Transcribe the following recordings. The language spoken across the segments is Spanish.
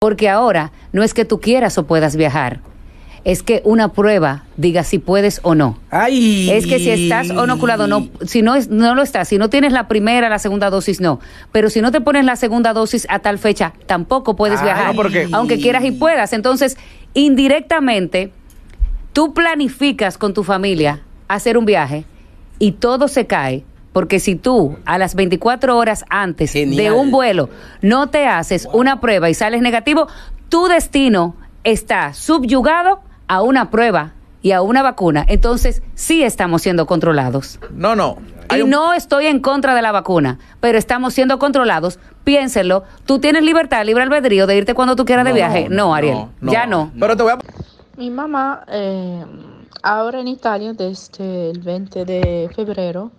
Porque ahora no es que tú quieras o puedas viajar. Es que una prueba diga si puedes o no. Ay. Es que si estás inoculado, no, si no, es, no lo estás, si no tienes la primera, la segunda dosis, no. Pero si no te pones la segunda dosis a tal fecha, tampoco puedes Ay. viajar. Porque- Aunque quieras y puedas. Entonces, indirectamente, tú planificas con tu familia hacer un viaje y todo se cae. Porque si tú a las 24 horas antes de un vuelo no te haces una prueba y sales negativo, tu destino está subyugado a una prueba y a una vacuna. Entonces, sí estamos siendo controlados. No, no. Y un- no estoy en contra de la vacuna, pero estamos siendo controlados. Piénsenlo. Tú tienes libertad, libre albedrío de irte cuando tú quieras de viaje. No, Ariel. ya no. Pero te voy a Mi mamá eh, ahora en Italia desde el 20 de febrero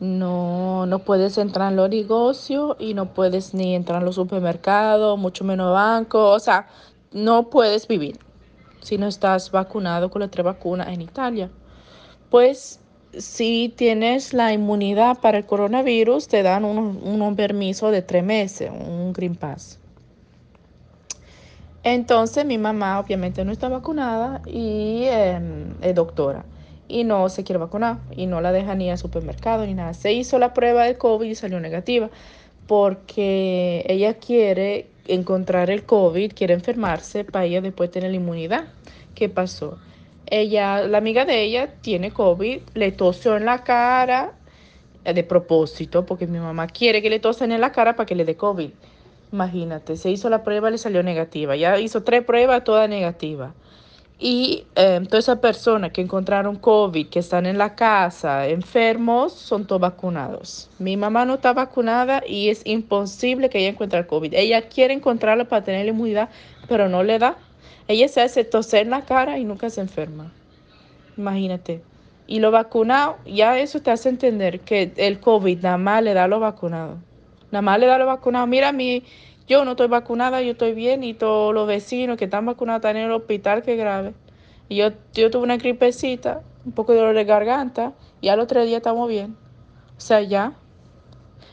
no, no puedes entrar en los negocios y no puedes ni entrar en los supermercados, mucho menos banco, o sea, no puedes vivir si no estás vacunado con la tres vacunas en Italia. Pues si tienes la inmunidad para el coronavirus, te dan un, un permiso de tres meses, un Green Pass. Entonces mi mamá obviamente no está vacunada y eh, es doctora y no se quiere vacunar y no la deja ni al supermercado ni nada. Se hizo la prueba de COVID y salió negativa porque ella quiere encontrar el COVID, quiere enfermarse para ella después tener la inmunidad. ¿Qué pasó? Ella, la amiga de ella tiene COVID, le tosió en la cara eh, de propósito porque mi mamá quiere que le tosen en la cara para que le dé COVID. Imagínate, se hizo la prueba, le salió negativa. Ya hizo tres pruebas, todas negativas. Y eh, todas esas personas que encontraron COVID, que están en la casa, enfermos, son todos vacunados. Mi mamá no está vacunada y es imposible que ella encuentre el COVID. Ella quiere encontrarlo para tener la inmunidad, pero no le da. Ella se hace toser en la cara y nunca se enferma. Imagínate. Y lo vacunado, ya eso te hace entender que el COVID nada más le da a los vacunados. Nada más le da a los vacunados. Mira, mí, yo no estoy vacunada, yo estoy bien y todos los vecinos que están vacunados están en el hospital, que grave. Y yo, yo tuve una gripecita, un poco de dolor de garganta y al otro día estamos bien. O sea, ya,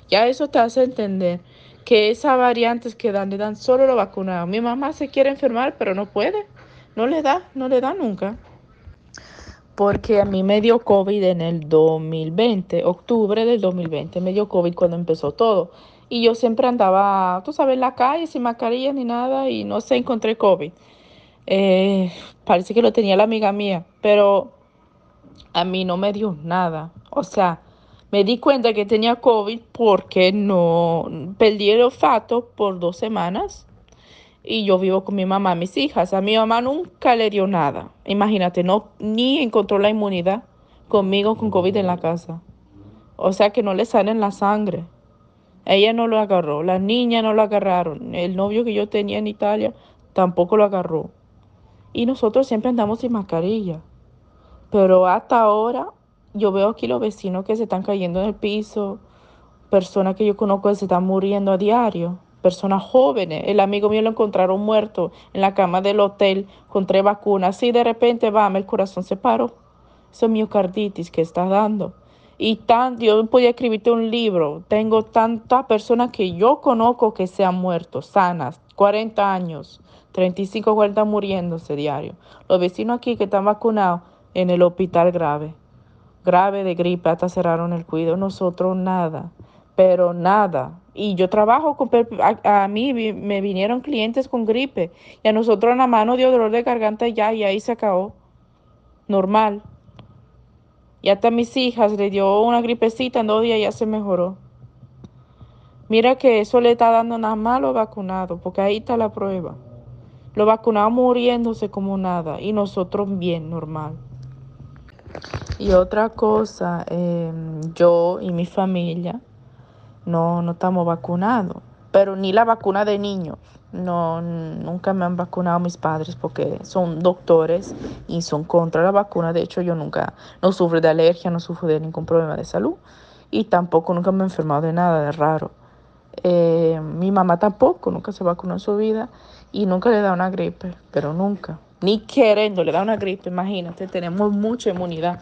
ya eso te hace entender que esas variantes que dan, le dan solo los vacunados. Mi mamá se quiere enfermar, pero no puede. No le da, no le da nunca. Porque a mí me dio COVID en el 2020, octubre del 2020, me dio COVID cuando empezó todo. Y yo siempre andaba, tú sabes, en la calle sin mascarilla ni nada y no se encontré COVID. Eh, parece que lo tenía la amiga mía, pero a mí no me dio nada. O sea, me di cuenta que tenía COVID porque no perdí el olfato por dos semanas y yo vivo con mi mamá, mis hijas. A mi mamá nunca le dio nada. Imagínate, no ni encontró la inmunidad conmigo con COVID en la casa. O sea que no le sale en la sangre. Ella no lo agarró, las niñas no lo agarraron. El novio que yo tenía en Italia tampoco lo agarró. Y nosotros siempre andamos sin mascarilla. Pero hasta ahora yo veo aquí los vecinos que se están cayendo en el piso, personas que yo conozco que se están muriendo a diario, personas jóvenes. El amigo mío lo encontraron muerto en la cama del hotel con tres vacunas. Y de repente, va, el corazón se paró. Eso es miocarditis que está dando. Y tan, yo podía escribirte un libro. Tengo tantas personas que yo conozco que se han muerto, sanas, 40 años, 35, 40 muriéndose diario. Los vecinos aquí que están vacunados en el hospital grave, grave de gripe, hasta cerraron el cuido. Nosotros nada, pero nada. Y yo trabajo con, a, a mí me vinieron clientes con gripe y a nosotros nada más nos dio dolor de garganta ya y ahí se acabó. Normal. Y hasta mis hijas le dio una gripecita en dos días y ya se mejoró. Mira que eso le está dando nada más a los vacunados, porque ahí está la prueba. Los vacunados muriéndose como nada y nosotros bien, normal. Y otra cosa, eh, yo y mi familia no, no estamos vacunados, pero ni la vacuna de niños. No, nunca me han vacunado mis padres porque son doctores y son contra la vacuna. De hecho, yo nunca, no sufro de alergia, no sufro de ningún problema de salud y tampoco nunca me he enfermado de nada de raro. Eh, mi mamá tampoco, nunca se vacunó en su vida y nunca le da una gripe, pero nunca. Ni queriendo le da una gripe, imagínate, tenemos mucha inmunidad.